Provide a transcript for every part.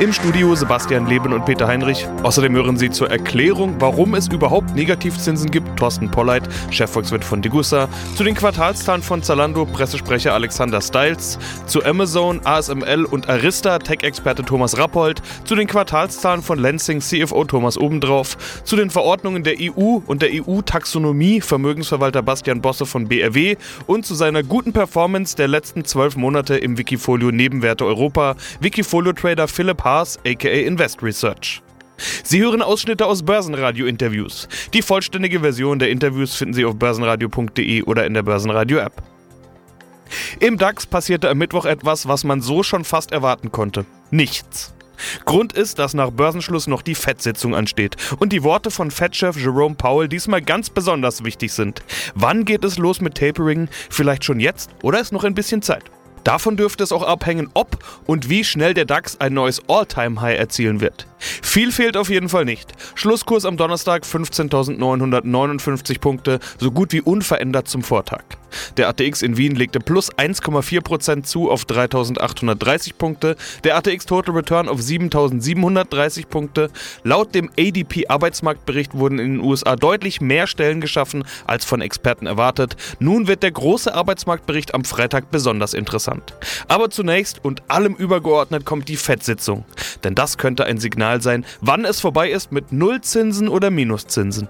Im Studio Sebastian Leben und Peter Heinrich. Außerdem hören Sie zur Erklärung, warum es überhaupt Negativzinsen gibt, Thorsten Polleit, Chefvolkswirt von Degussa, zu den Quartalszahlen von Zalando, Pressesprecher Alexander Stiles, zu Amazon, ASML und Arista, Tech-Experte Thomas Rappold, zu den Quartalszahlen von Lansing, CFO Thomas Obendrauf, zu den Verordnungen der EU und der EU-Taxonomie, Vermögensverwalter Bastian Bosse von BRW und zu seiner guten Performance der letzten zwölf Monate im Wikifolio Nebenwerte Europa, Wikifolio-Trader Philipp Haas, aka Invest Research. Sie hören Ausschnitte aus Börsenradio-Interviews. Die vollständige Version der Interviews finden Sie auf börsenradio.de oder in der Börsenradio-App. Im DAX passierte am Mittwoch etwas, was man so schon fast erwarten konnte. Nichts. Grund ist, dass nach Börsenschluss noch die FED-Sitzung ansteht und die Worte von FED-Chef Jerome Powell diesmal ganz besonders wichtig sind. Wann geht es los mit Tapering? Vielleicht schon jetzt oder ist noch ein bisschen Zeit? Davon dürfte es auch abhängen, ob und wie schnell der DAX ein neues All-Time-High erzielen wird. Viel fehlt auf jeden Fall nicht. Schlusskurs am Donnerstag 15.959 Punkte, so gut wie unverändert zum Vortag. Der ATX in Wien legte plus 1,4% zu auf 3.830 Punkte, der ATX Total Return auf 7.730 Punkte. Laut dem ADP Arbeitsmarktbericht wurden in den USA deutlich mehr Stellen geschaffen als von Experten erwartet. Nun wird der große Arbeitsmarktbericht am Freitag besonders interessant. Aber zunächst und allem übergeordnet kommt die FED-Sitzung. Denn das könnte ein Signal sein, wann es vorbei ist mit Nullzinsen oder Minuszinsen.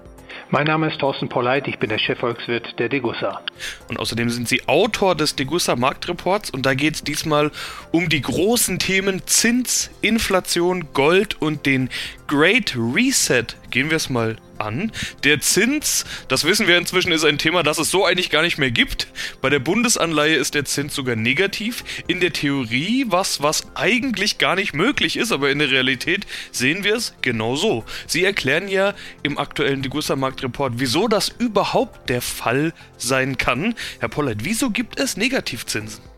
Mein Name ist Thorsten Polleit, ich bin der Chefvolkswirt der Degussa. Und außerdem sind Sie Autor des Degussa Marktreports und da geht es diesmal um die großen Themen Zins, Inflation, Gold und den Great Reset. Gehen wir es mal an. Der Zins, das wissen wir inzwischen, ist ein Thema, das es so eigentlich gar nicht mehr gibt. Bei der Bundesanleihe ist der Zins sogar negativ. In der Theorie was, was eigentlich gar nicht möglich ist, aber in der Realität sehen wir es genau so. Sie erklären ja im aktuellen Degussa Marktreport, wieso das überhaupt der Fall sein kann. Herr Pollert, wieso gibt es Negativzinsen?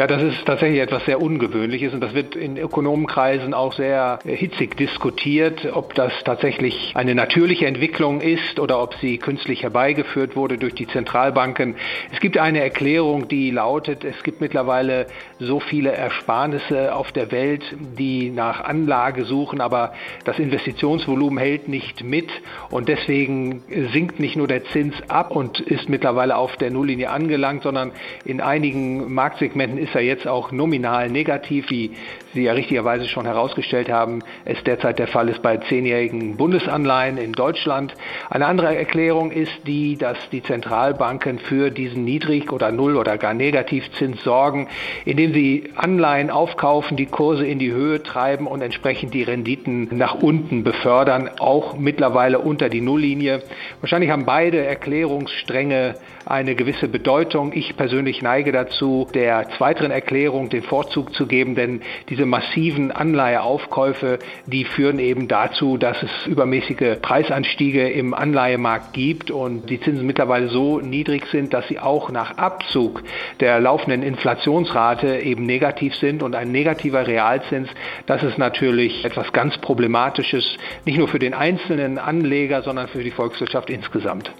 Ja, das ist tatsächlich etwas sehr Ungewöhnliches und das wird in Ökonomenkreisen auch sehr hitzig diskutiert, ob das tatsächlich eine natürliche Entwicklung ist oder ob sie künstlich herbeigeführt wurde durch die Zentralbanken. Es gibt eine Erklärung, die lautet, es gibt mittlerweile so viele Ersparnisse auf der Welt, die nach Anlage suchen, aber das Investitionsvolumen hält nicht mit und deswegen sinkt nicht nur der Zins ab und ist mittlerweile auf der Nulllinie angelangt, sondern in einigen Marktsegmenten ist er jetzt auch nominal negativ, wie Sie ja richtigerweise schon herausgestellt haben, es derzeit der Fall ist bei zehnjährigen Bundesanleihen in Deutschland. Eine andere Erklärung ist die, dass die Zentralbanken für diesen Niedrig- oder Null- oder gar Negativzins sorgen, indem sie Anleihen aufkaufen, die Kurse in die Höhe treiben und entsprechend die Renditen nach unten befördern, auch mittlerweile unter die Nulllinie. Wahrscheinlich haben beide Erklärungsstränge eine gewisse Bedeutung. Ich persönlich neige dazu, der weiteren Erklärung den Vorzug zu geben, denn diese massiven Anleiheaufkäufe, die führen eben dazu, dass es übermäßige Preisanstiege im Anleihemarkt gibt und die Zinsen mittlerweile so niedrig sind, dass sie auch nach Abzug der laufenden Inflationsrate eben negativ sind und ein negativer Realzins, das ist natürlich etwas ganz Problematisches, nicht nur für den einzelnen Anleger, sondern für die Volkswirtschaft insgesamt.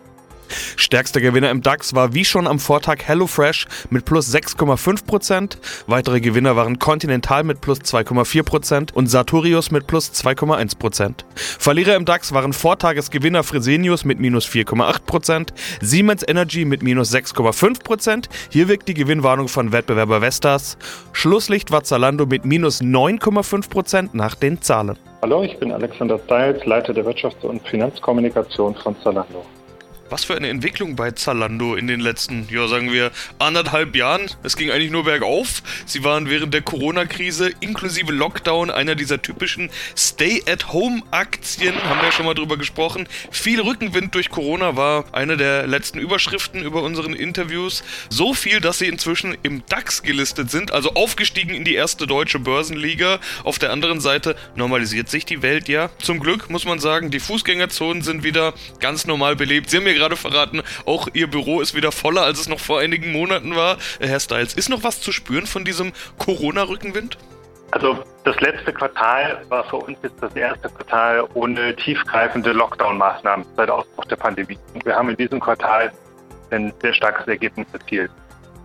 Stärkster Gewinner im DAX war wie schon am Vortag HelloFresh mit plus 6,5%. Weitere Gewinner waren Continental mit plus 2,4% und Sartorius mit plus 2,1%. Verlierer im DAX waren Vortagesgewinner Fresenius mit minus 4,8%, Siemens Energy mit minus 6,5%. Hier wirkt die Gewinnwarnung von Wettbewerber Vestas. Schlusslicht war Zalando mit minus 9,5% nach den Zahlen. Hallo, ich bin Alexander Stiles, Leiter der Wirtschafts- und Finanzkommunikation von Zalando. Was für eine Entwicklung bei Zalando in den letzten, ja, sagen wir, anderthalb Jahren. Es ging eigentlich nur bergauf. Sie waren während der Corona-Krise inklusive Lockdown einer dieser typischen Stay-at-Home-Aktien. Haben wir ja schon mal drüber gesprochen. Viel Rückenwind durch Corona war eine der letzten Überschriften über unseren Interviews. So viel, dass sie inzwischen im DAX gelistet sind, also aufgestiegen in die erste deutsche Börsenliga. Auf der anderen Seite normalisiert sich die Welt ja. Zum Glück muss man sagen, die Fußgängerzonen sind wieder ganz normal belebt. Sie haben mir gerade verraten, auch Ihr Büro ist wieder voller, als es noch vor einigen Monaten war. Herr Stiles, ist noch was zu spüren von diesem Corona-Rückenwind? Also das letzte Quartal war für uns jetzt das erste Quartal ohne tiefgreifende Lockdown-Maßnahmen seit Ausbruch der Pandemie. Wir haben in diesem Quartal ein sehr starkes Ergebnis erzielt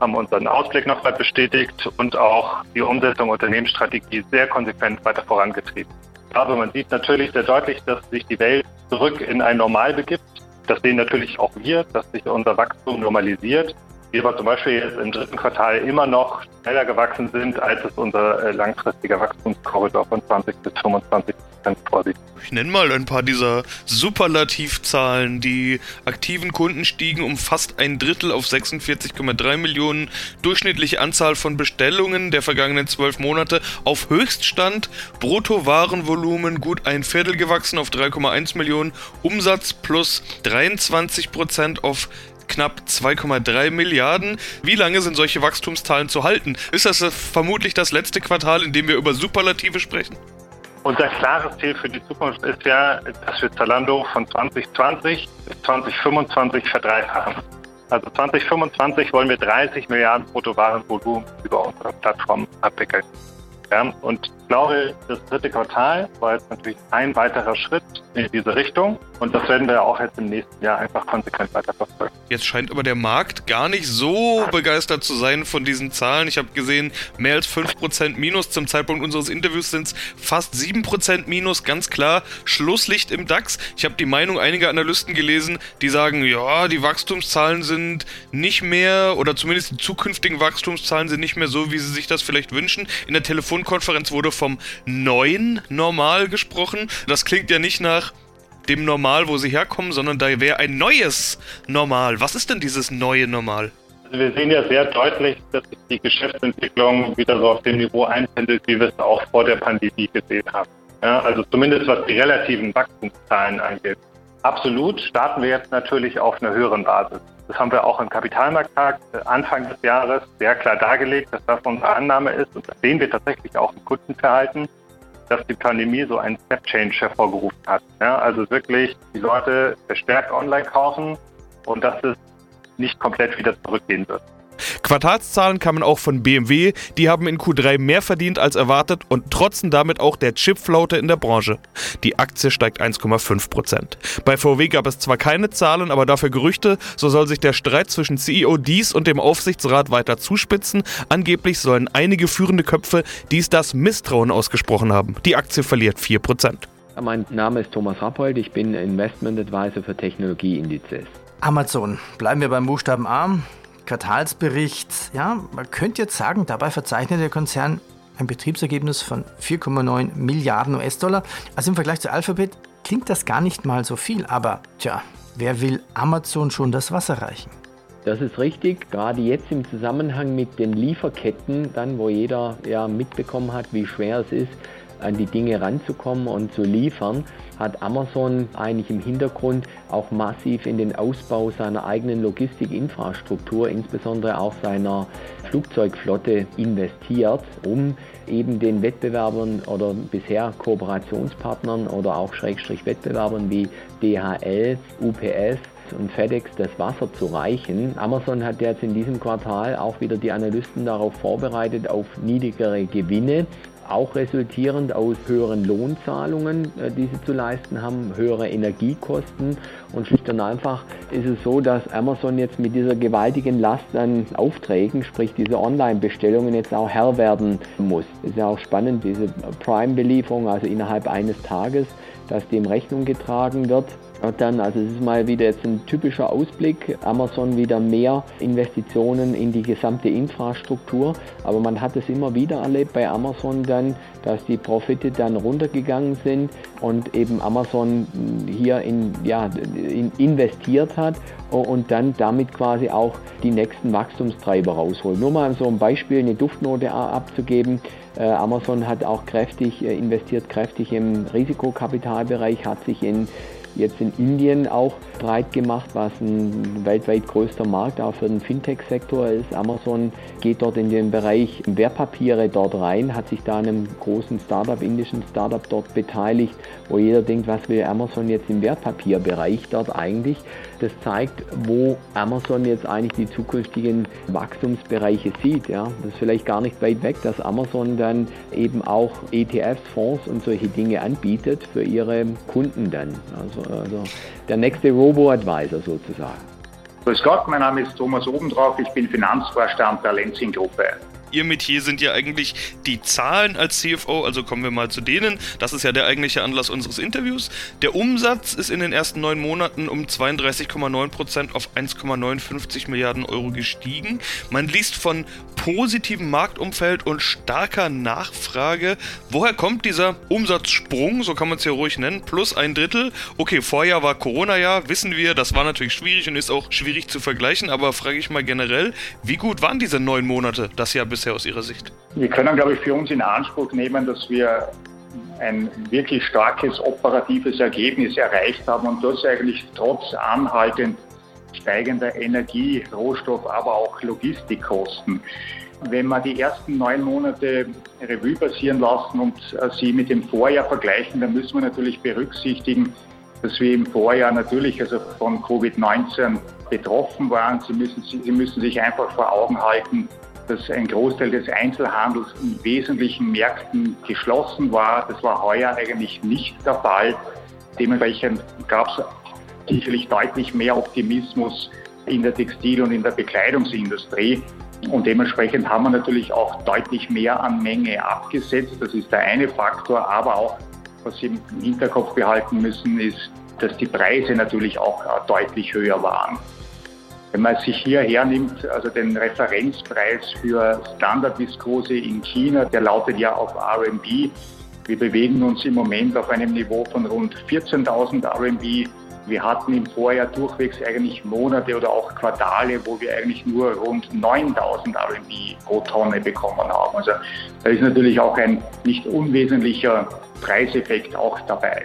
haben unseren Ausblick nochmal bestätigt und auch die Umsetzung der Unternehmensstrategie sehr konsequent weiter vorangetrieben. Aber man sieht natürlich sehr deutlich, dass sich die Welt zurück in ein Normal begibt. Das sehen natürlich auch wir, dass sich unser Wachstum normalisiert. Wir aber zum Beispiel jetzt im dritten Quartal immer noch schneller gewachsen sind, als es unser äh, langfristiger Wachstumskorridor von 20 bis 25 Prozent vorsieht. Ich nenne mal ein paar dieser Superlativzahlen. Die aktiven Kunden stiegen um fast ein Drittel auf 46,3 Millionen. Durchschnittliche Anzahl von Bestellungen der vergangenen zwölf Monate auf Höchststand. Bruttowarenvolumen gut ein Viertel gewachsen auf 3,1 Millionen. Umsatz plus 23 Prozent auf knapp 2,3 Milliarden. Wie lange sind solche Wachstumszahlen zu halten? Ist das vermutlich das letzte Quartal, in dem wir über Superlative sprechen? Unser klares Ziel für die Zukunft ist ja, dass wir Zalando von 2020 bis 2025 verdreifachen. Also 2025 wollen wir 30 Milliarden Bruttowarenvolumen über unsere Plattform abwickeln. Ja, und ich glaube, das dritte Quartal war jetzt natürlich ein weiterer Schritt in diese Richtung. Und das werden wir auch jetzt im nächsten Jahr einfach konsequent weiter verfolgen. Jetzt scheint aber der Markt gar nicht so begeistert zu sein von diesen Zahlen. Ich habe gesehen, mehr als 5% Minus. Zum Zeitpunkt unseres Interviews sind es fast 7% Minus. Ganz klar, Schlusslicht im DAX. Ich habe die Meinung einiger Analysten gelesen, die sagen, ja, die Wachstumszahlen sind nicht mehr, oder zumindest die zukünftigen Wachstumszahlen sind nicht mehr so, wie sie sich das vielleicht wünschen. In der Telefonkonferenz wurde vom neuen Normal gesprochen. Das klingt ja nicht nach dem Normal, wo sie herkommen, sondern da wäre ein neues Normal. Was ist denn dieses neue Normal? Also wir sehen ja sehr deutlich, dass sich die Geschäftsentwicklung wieder so auf dem Niveau einpendelt, wie wir es auch vor der Pandemie gesehen haben. Ja, also zumindest was die relativen Wachstumszahlen angeht. Absolut starten wir jetzt natürlich auf einer höheren Basis. Das haben wir auch im Kapitalmarkttag Anfang des Jahres sehr klar dargelegt, dass das unsere Annahme ist. Und das sehen wir tatsächlich auch im Kundenverhalten, dass die Pandemie so einen Step-Change hervorgerufen hat. Ja, also wirklich die Leute verstärkt online kaufen und dass es nicht komplett wieder zurückgehen wird. Quartalszahlen kamen auch von BMW, die haben in Q3 mehr verdient als erwartet und trotzen damit auch der Chipflaute in der Branche. Die Aktie steigt 1,5%. Bei VW gab es zwar keine Zahlen, aber dafür Gerüchte, so soll sich der Streit zwischen CEO Dies und dem Aufsichtsrat weiter zuspitzen. Angeblich sollen einige führende Köpfe dies das Misstrauen ausgesprochen haben. Die Aktie verliert 4%. Mein Name ist Thomas Rappold, ich bin Investment Advisor für Technologieindizes. Amazon. Bleiben wir beim Buchstaben A. Quartalsbericht. Ja, man könnte jetzt sagen, dabei verzeichnet der Konzern ein Betriebsergebnis von 4,9 Milliarden US-Dollar. Also im Vergleich zu Alphabet klingt das gar nicht mal so viel, aber tja, wer will Amazon schon das Wasser reichen? Das ist richtig, gerade jetzt im Zusammenhang mit den Lieferketten, dann wo jeder ja mitbekommen hat, wie schwer es ist, an die Dinge ranzukommen und zu liefern, hat Amazon eigentlich im Hintergrund auch massiv in den Ausbau seiner eigenen Logistikinfrastruktur, insbesondere auch seiner Flugzeugflotte investiert, um eben den Wettbewerbern oder bisher Kooperationspartnern oder auch Schrägstrich Wettbewerbern wie DHL, UPS und FedEx das Wasser zu reichen. Amazon hat jetzt in diesem Quartal auch wieder die Analysten darauf vorbereitet, auf niedrigere Gewinne auch resultierend aus höheren Lohnzahlungen, äh, die sie zu leisten haben, höhere Energiekosten und schlicht und einfach ist es so, dass Amazon jetzt mit dieser gewaltigen Last an Aufträgen, sprich diese Online-Bestellungen jetzt auch Herr werden muss. Es ist ja auch spannend, diese Prime-Belieferung, also innerhalb eines Tages, dass dem Rechnung getragen wird dann, also es ist mal wieder jetzt ein typischer Ausblick, Amazon wieder mehr Investitionen in die gesamte Infrastruktur, aber man hat es immer wieder erlebt bei Amazon dann, dass die Profite dann runtergegangen sind und eben Amazon hier in, ja, in investiert hat und dann damit quasi auch die nächsten Wachstumstreiber rausholt. Nur mal so ein Beispiel, eine Duftnote abzugeben. Äh, Amazon hat auch kräftig äh, investiert, kräftig im Risikokapitalbereich, hat sich in jetzt in Indien auch breit gemacht, was ein weltweit größter Markt auch für den Fintech-Sektor ist. Amazon geht dort in den Bereich Wertpapiere dort rein, hat sich da einem großen Startup, indischen Startup dort beteiligt, wo jeder denkt, was will Amazon jetzt im Wertpapierbereich dort eigentlich? Das zeigt, wo Amazon jetzt eigentlich die zukünftigen Wachstumsbereiche sieht. Ja. Das ist vielleicht gar nicht weit weg, dass Amazon dann eben auch ETFs, Fonds und solche Dinge anbietet für ihre Kunden dann. Also, also der nächste Robo-Advisor sozusagen. Grüß Gott, mein Name ist Thomas Obendrauf, ich bin Finanzvorstand der Lenzing-Gruppe. Ihr Metier sind ja eigentlich die Zahlen als CFO, also kommen wir mal zu denen. Das ist ja der eigentliche Anlass unseres Interviews. Der Umsatz ist in den ersten neun Monaten um 32,9% auf 1,59 Milliarden Euro gestiegen. Man liest von positivem Marktumfeld und starker Nachfrage. Woher kommt dieser Umsatzsprung, so kann man es ja ruhig nennen, plus ein Drittel? Okay, Vorjahr war Corona-Jahr, wissen wir, das war natürlich schwierig und ist auch schwierig zu vergleichen, aber frage ich mal generell, wie gut waren diese neun Monate, das Jahr bisher aus Ihrer Sicht? Wir können, glaube ich, für uns in Anspruch nehmen, dass wir ein wirklich starkes operatives Ergebnis erreicht haben und das eigentlich trotz anhaltend steigender Energie, Rohstoff, aber auch Logistikkosten. Wenn wir die ersten neun Monate Revue passieren lassen und sie mit dem Vorjahr vergleichen, dann müssen wir natürlich berücksichtigen, dass wir im Vorjahr natürlich also von Covid-19 betroffen waren. Sie müssen, sie müssen sich einfach vor Augen halten, dass ein Großteil des Einzelhandels in wesentlichen Märkten geschlossen war. Das war heuer eigentlich nicht der Fall. Dementsprechend gab es sicherlich deutlich mehr Optimismus in der Textil- und in der Bekleidungsindustrie. Und dementsprechend haben wir natürlich auch deutlich mehr an Menge abgesetzt. Das ist der eine Faktor. Aber auch, was Sie im Hinterkopf behalten müssen, ist, dass die Preise natürlich auch deutlich höher waren. Wenn man sich hier hernimmt, also den Referenzpreis für Standardviskose in China, der lautet ja auf RMB. Wir bewegen uns im Moment auf einem Niveau von rund 14.000 RMB. Wir hatten im Vorjahr durchwegs eigentlich Monate oder auch Quartale, wo wir eigentlich nur rund 9000 RMB pro Tonne bekommen haben. Also da ist natürlich auch ein nicht unwesentlicher Preiseffekt auch dabei.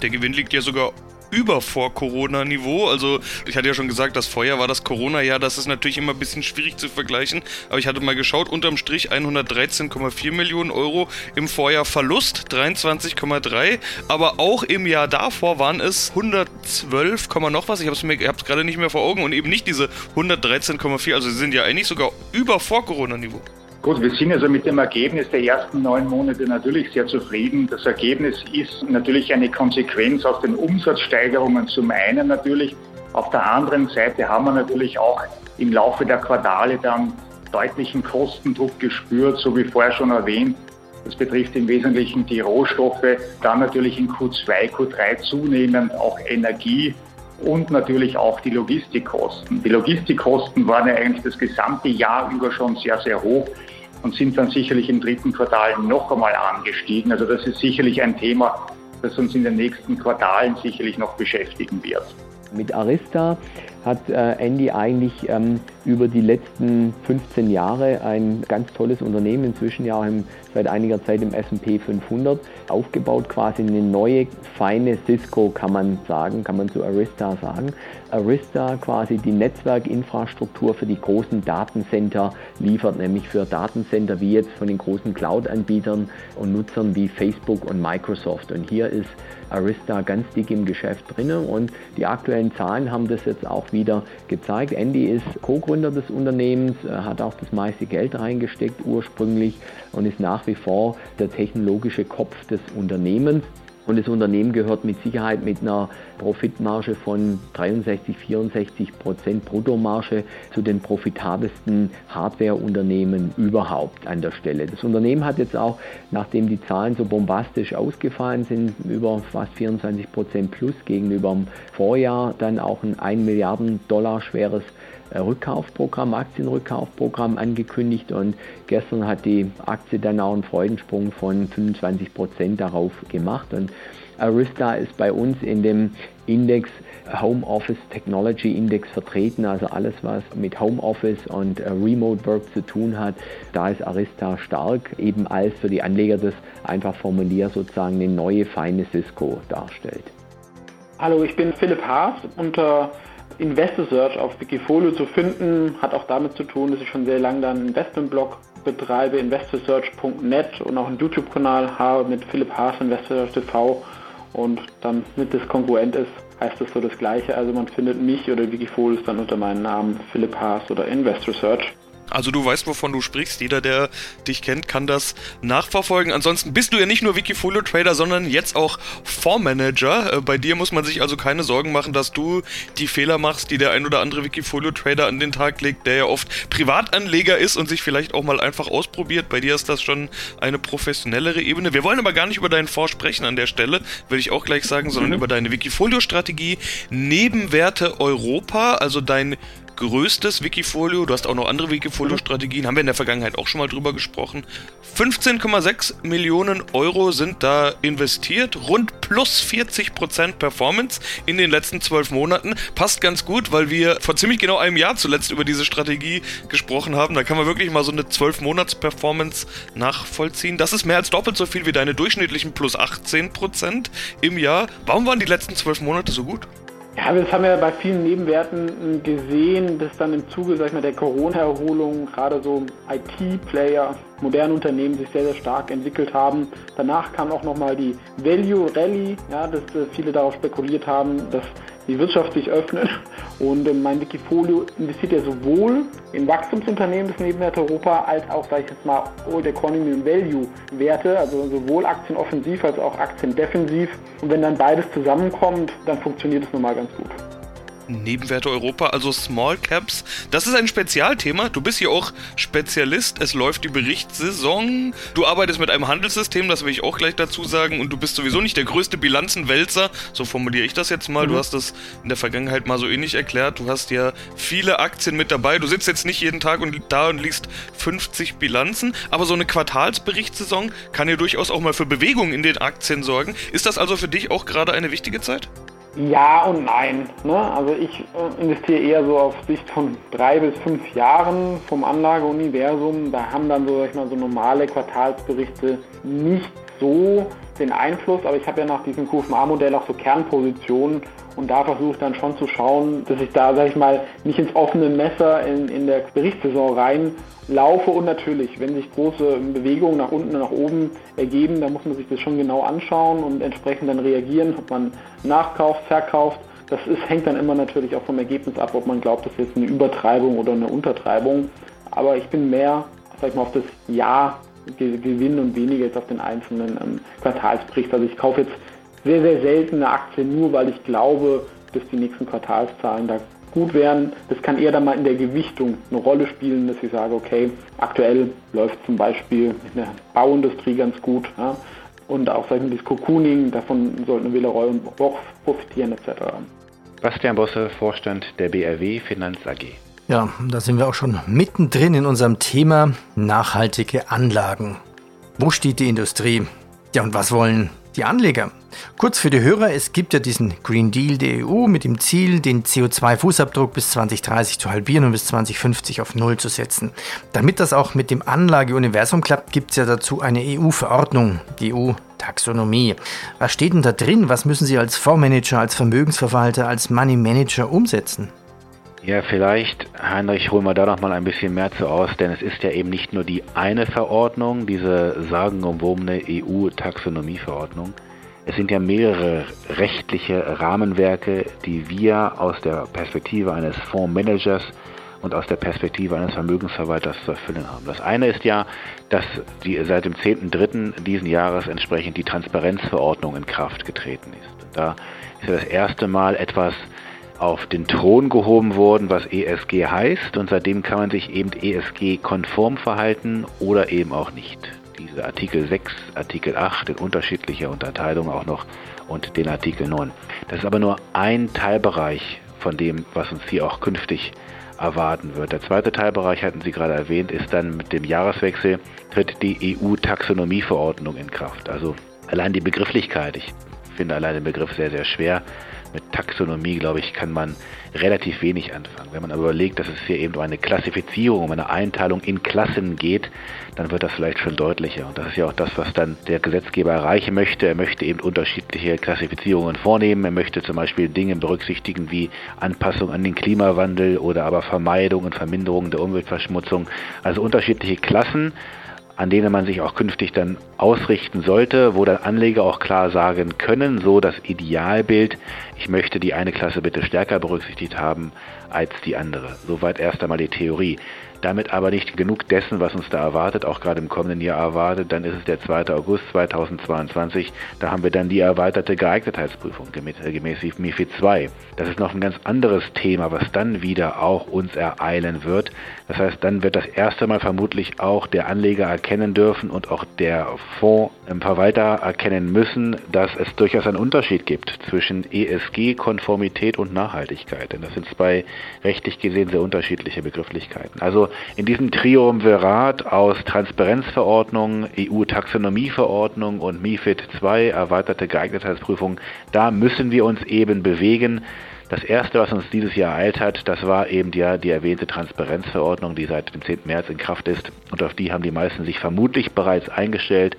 Der Gewinn liegt ja sogar über Vor-Corona-Niveau. Also ich hatte ja schon gesagt, das Vorjahr war das Corona-Jahr. Das ist natürlich immer ein bisschen schwierig zu vergleichen. Aber ich hatte mal geschaut, unterm Strich 113,4 Millionen Euro im Vorjahr Verlust, 23,3. Aber auch im Jahr davor waren es 112, noch was. Ich habe es gerade nicht mehr vor Augen und eben nicht diese 113,4. Also sie sind ja eigentlich sogar über Vor-Corona-Niveau. Gut, wir sind also mit dem Ergebnis der ersten neun Monate natürlich sehr zufrieden. Das Ergebnis ist natürlich eine Konsequenz aus den Umsatzsteigerungen zum einen natürlich. Auf der anderen Seite haben wir natürlich auch im Laufe der Quartale dann deutlichen Kostendruck gespürt, so wie vorher schon erwähnt. Das betrifft im Wesentlichen die Rohstoffe, dann natürlich in Q2, Q3 zunehmend auch Energie und natürlich auch die Logistikkosten. Die Logistikkosten waren ja eigentlich das gesamte Jahr über schon sehr, sehr hoch und sind dann sicherlich im dritten Quartal noch einmal angestiegen. Also das ist sicherlich ein Thema, das uns in den nächsten Quartalen sicherlich noch beschäftigen wird. Mit Arista hat äh, Andy eigentlich ähm, über die letzten 15 Jahre ein ganz tolles Unternehmen, inzwischen ja im, seit einiger Zeit im S&P 500, aufgebaut, quasi eine neue, feine Cisco kann man sagen, kann man zu Arista sagen. Arista quasi die Netzwerkinfrastruktur für die großen Datencenter liefert, nämlich für Datencenter wie jetzt von den großen Cloud-Anbietern und Nutzern wie Facebook und Microsoft. Und hier ist Arista ganz dick im Geschäft drin und die aktuellen Zahlen haben das jetzt auch wieder gezeigt. Andy ist Co-Gründer des Unternehmens, hat auch das meiste Geld reingesteckt ursprünglich und ist nach wie vor der technologische Kopf des Unternehmens. Und das Unternehmen gehört mit Sicherheit mit einer Profitmarge von 63, 64 Prozent Bruttomarge zu den profitabelsten Hardwareunternehmen überhaupt an der Stelle. Das Unternehmen hat jetzt auch, nachdem die Zahlen so bombastisch ausgefallen sind, über fast 24 Prozent plus gegenüber dem Vorjahr, dann auch ein 1 Milliarden Dollar schweres Rückkaufprogramm, Aktienrückkaufprogramm angekündigt und gestern hat die Aktie dann auch einen Freudensprung von 25 Prozent darauf gemacht und Arista ist bei uns in dem Index Home Office Technology Index vertreten, also alles, was mit Home Office und äh, Remote Work zu tun hat. Da ist Arista stark, eben als für die Anleger das einfach formuliert sozusagen eine neue feine Cisco darstellt. Hallo, ich bin Philipp Haas. Unter Investor Search auf Wikifolio zu finden, hat auch damit zu tun, dass ich schon sehr lange dann einen Investmentblog betreibe, investorsearch.net und auch einen YouTube-Kanal habe mit Philipp Haas, Investor TV und dann mit das ist, heißt das so das gleiche. Also man findet mich oder Wikifolios dann unter meinem Namen Philipp Haas oder Investor Search. Also du weißt, wovon du sprichst. Jeder, der dich kennt, kann das nachverfolgen. Ansonsten bist du ja nicht nur Wikifolio-Trader, sondern jetzt auch Fondsmanager. Äh, bei dir muss man sich also keine Sorgen machen, dass du die Fehler machst, die der ein oder andere Wikifolio-Trader an den Tag legt, der ja oft Privatanleger ist und sich vielleicht auch mal einfach ausprobiert. Bei dir ist das schon eine professionellere Ebene. Wir wollen aber gar nicht über deinen Fonds sprechen an der Stelle, will ich auch gleich sagen, sondern mhm. über deine Wikifolio-Strategie Nebenwerte Europa, also dein größtes Wikifolio. Du hast auch noch andere Wikifolio-Strategien, haben wir in der Vergangenheit auch schon mal drüber gesprochen. 15,6 Millionen Euro sind da investiert, rund plus 40% Performance in den letzten zwölf Monaten. Passt ganz gut, weil wir vor ziemlich genau einem Jahr zuletzt über diese Strategie gesprochen haben. Da kann man wirklich mal so eine 12-Monats-Performance nachvollziehen. Das ist mehr als doppelt so viel wie deine durchschnittlichen plus 18% im Jahr. Warum waren die letzten zwölf Monate so gut? Ja, das haben wir bei vielen Nebenwerten gesehen, dass dann im Zuge sag ich mal, der Corona-Erholung gerade so IT-Player, moderne Unternehmen sich sehr, sehr stark entwickelt haben. Danach kam auch nochmal die Value Rally, ja, dass äh, viele darauf spekuliert haben, dass die Wirtschaft sich öffnet. Und äh, mein Wikifolio investiert ja sowohl in Wachstumsunternehmen des Nebenwert Europa als auch, sage ich jetzt mal, Old Economy und Value Werte, also sowohl Aktien offensiv als auch Aktien defensiv. Und wenn dann beides zusammenkommt, dann funktioniert es normal ganz gut. Nebenwerte Europa, also Small Caps. Das ist ein Spezialthema. Du bist hier auch Spezialist. Es läuft die Berichtssaison. Du arbeitest mit einem Handelssystem, das will ich auch gleich dazu sagen. Und du bist sowieso nicht der größte Bilanzenwälzer. So formuliere ich das jetzt mal. Mhm. Du hast das in der Vergangenheit mal so ähnlich erklärt. Du hast ja viele Aktien mit dabei. Du sitzt jetzt nicht jeden Tag und da und liest 50 Bilanzen. Aber so eine Quartalsberichtssaison kann ja durchaus auch mal für Bewegung in den Aktien sorgen. Ist das also für dich auch gerade eine wichtige Zeit? Ja und nein. Ne? Also ich äh, investiere eher so auf Sicht von drei bis fünf Jahren vom Anlageuniversum. Da haben dann so, sag ich mal, so normale Quartalsberichte nicht so den Einfluss, aber ich habe ja nach diesem QFMA-Modell auch so Kernpositionen und da versuche ich dann schon zu schauen, dass ich da, sag ich mal, nicht ins offene Messer in, in der Berichtssaison reinlaufe. Und natürlich, wenn sich große Bewegungen nach unten und nach oben ergeben, dann muss man sich das schon genau anschauen und entsprechend dann reagieren, ob man nachkauft, verkauft. Das ist, hängt dann immer natürlich auch vom Ergebnis ab, ob man glaubt, das ist jetzt eine Übertreibung oder eine Untertreibung. Aber ich bin mehr, sag ich mal, auf das Jahr Gewinn und weniger jetzt auf den einzelnen ähm, Quartalsbericht. Also ich kaufe jetzt sehr, sehr seltene Aktien, nur weil ich glaube, dass die nächsten Quartalszahlen da gut wären. Das kann eher dann mal in der Gewichtung eine Rolle spielen, dass ich sage, okay, aktuell läuft zum Beispiel in der Bauindustrie ganz gut. Ja, und auch sagen wir, das Cocooning, davon sollten Villeroy und Boch profitieren etc. Bastian Bosse, Vorstand der BRW Finanz AG. Ja, da sind wir auch schon mittendrin in unserem Thema nachhaltige Anlagen. Wo steht die Industrie? Ja, und was wollen die Anleger? Kurz für die Hörer, es gibt ja diesen Green Deal der EU mit dem Ziel, den CO2-Fußabdruck bis 2030 zu halbieren und bis 2050 auf Null zu setzen. Damit das auch mit dem Anlageuniversum klappt, gibt es ja dazu eine EU-Verordnung, die EU-Taxonomie. Was steht denn da drin? Was müssen Sie als Fondsmanager, als Vermögensverwalter, als Money Manager umsetzen? Ja, vielleicht, Heinrich, holen wir da noch mal ein bisschen mehr zu aus, denn es ist ja eben nicht nur die eine Verordnung, diese sagenumwobene EU-Taxonomieverordnung. Es sind ja mehrere rechtliche Rahmenwerke, die wir aus der Perspektive eines Fondsmanagers und aus der Perspektive eines Vermögensverwalters zu erfüllen haben. Das eine ist ja, dass die seit dem 10.3. diesen Jahres entsprechend die Transparenzverordnung in Kraft getreten ist. Da ist ja das erste Mal etwas auf den Thron gehoben worden, was ESG heißt. Und seitdem kann man sich eben ESG-konform verhalten oder eben auch nicht. Diese Artikel 6, Artikel 8 in unterschiedlicher Unterteilung auch noch und den Artikel 9. Das ist aber nur ein Teilbereich von dem, was uns hier auch künftig erwarten wird. Der zweite Teilbereich, hatten Sie gerade erwähnt, ist dann mit dem Jahreswechsel tritt die EU-Taxonomieverordnung in Kraft. Also allein die Begrifflichkeit. Ich finde allein den Begriff sehr, sehr schwer. Mit Taxonomie, glaube ich, kann man relativ wenig anfangen. Wenn man aber überlegt, dass es hier eben um eine Klassifizierung, um eine Einteilung in Klassen geht, dann wird das vielleicht schon deutlicher. Und das ist ja auch das, was dann der Gesetzgeber erreichen möchte. Er möchte eben unterschiedliche Klassifizierungen vornehmen. Er möchte zum Beispiel Dinge berücksichtigen wie Anpassung an den Klimawandel oder aber Vermeidung und Verminderung der Umweltverschmutzung. Also unterschiedliche Klassen an denen man sich auch künftig dann ausrichten sollte, wo dann Anleger auch klar sagen können, so das Idealbild, ich möchte die eine Klasse bitte stärker berücksichtigt haben als die andere. Soweit erst einmal die Theorie. Damit aber nicht genug dessen, was uns da erwartet, auch gerade im kommenden Jahr erwartet, dann ist es der 2. August 2022. Da haben wir dann die erweiterte Geeignetheitsprüfung gemäß MIFID II. Das ist noch ein ganz anderes Thema, was dann wieder auch uns ereilen wird. Das heißt, dann wird das erste Mal vermutlich auch der Anleger erkennen dürfen und auch der Fondsverwalter erkennen müssen, dass es durchaus einen Unterschied gibt zwischen ESG-Konformität und Nachhaltigkeit. Denn das sind zwei rechtlich gesehen sehr unterschiedliche Begrifflichkeiten. Also in diesem Triumvirat aus Transparenzverordnung, EU-Taxonomieverordnung und MIFID II, erweiterte Geeignetheitsprüfung, da müssen wir uns eben bewegen. Das erste, was uns dieses Jahr ereilt hat, das war eben die, die erwähnte Transparenzverordnung, die seit dem 10. März in Kraft ist. Und auf die haben die meisten sich vermutlich bereits eingestellt,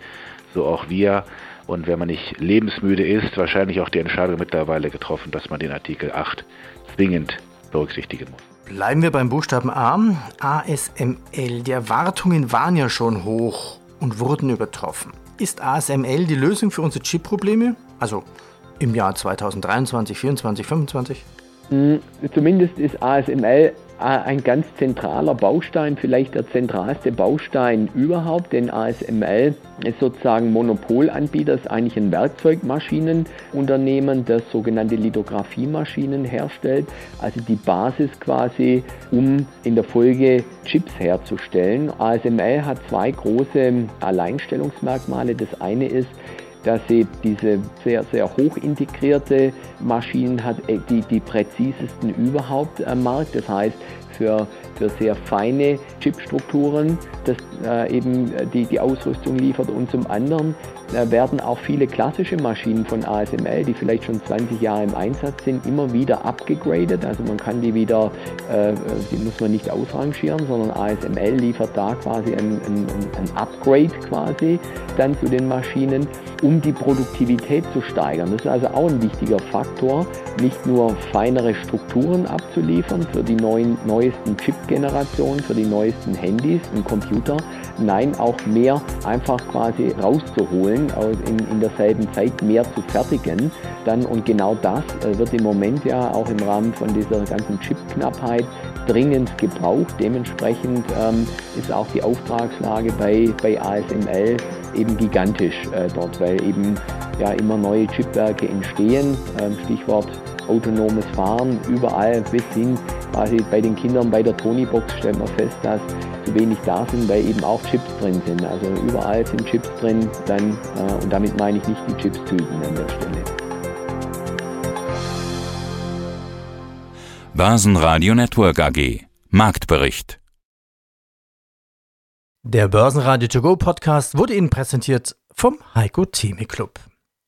so auch wir. Und wenn man nicht lebensmüde ist, wahrscheinlich auch die Entscheidung mittlerweile getroffen, dass man den Artikel 8 zwingend berücksichtigen muss. Bleiben wir beim Buchstaben A. ASML. Die Erwartungen waren ja schon hoch und wurden übertroffen. Ist ASML die Lösung für unsere Chip-Probleme? Also im Jahr 2023, 2024, 2025? Zumindest ist ASML ein ganz zentraler Baustein, vielleicht der zentralste Baustein überhaupt, denn ASML ist sozusagen Monopolanbieter, ist eigentlich ein Werkzeugmaschinenunternehmen, das sogenannte Lithografiemaschinen herstellt, also die Basis quasi, um in der Folge Chips herzustellen. ASML hat zwei große Alleinstellungsmerkmale. Das eine ist, dass sie diese sehr, sehr hoch integrierte Maschinen hat, äh, die die präzisesten überhaupt am Markt. Das heißt, für, für sehr feine Chipstrukturen, das äh, eben die, die Ausrüstung liefert und zum anderen äh, werden auch viele klassische Maschinen von ASML, die vielleicht schon 20 Jahre im Einsatz sind, immer wieder abgegradet. Also man kann die wieder, äh, die muss man nicht ausrangieren, sondern ASML liefert da quasi ein, ein, ein Upgrade quasi dann zu den Maschinen, um die Produktivität zu steigern. Das ist also auch ein wichtiger Faktor, nicht nur feinere Strukturen abzuliefern für die neuen, neuesten Chip-Generationen, für die neuesten Handys und Computer, nein, auch mehr einfach quasi rauszuholen, in, in derselben Zeit mehr zu fertigen. Dann, und genau das äh, wird im Moment ja auch im Rahmen von dieser ganzen Chip-Knappheit dringend gebraucht. Dementsprechend ähm, ist auch die Auftragslage bei, bei ASML eben gigantisch äh, dort, weil eben ja immer neue Chipwerke entstehen. Ähm, Stichwort autonomes Fahren, überall bis hin quasi bei den Kindern bei der Tonybox stellt man fest, dass zu wenig da sind, weil eben auch Chips drin sind. Also überall sind Chips drin, dann, äh, und damit meine ich nicht die Chips-Tüten an der Stelle. Börsenradio Network AG Marktbericht Der Börsenradio To Go Podcast wurde Ihnen präsentiert vom Heiko Theme Club.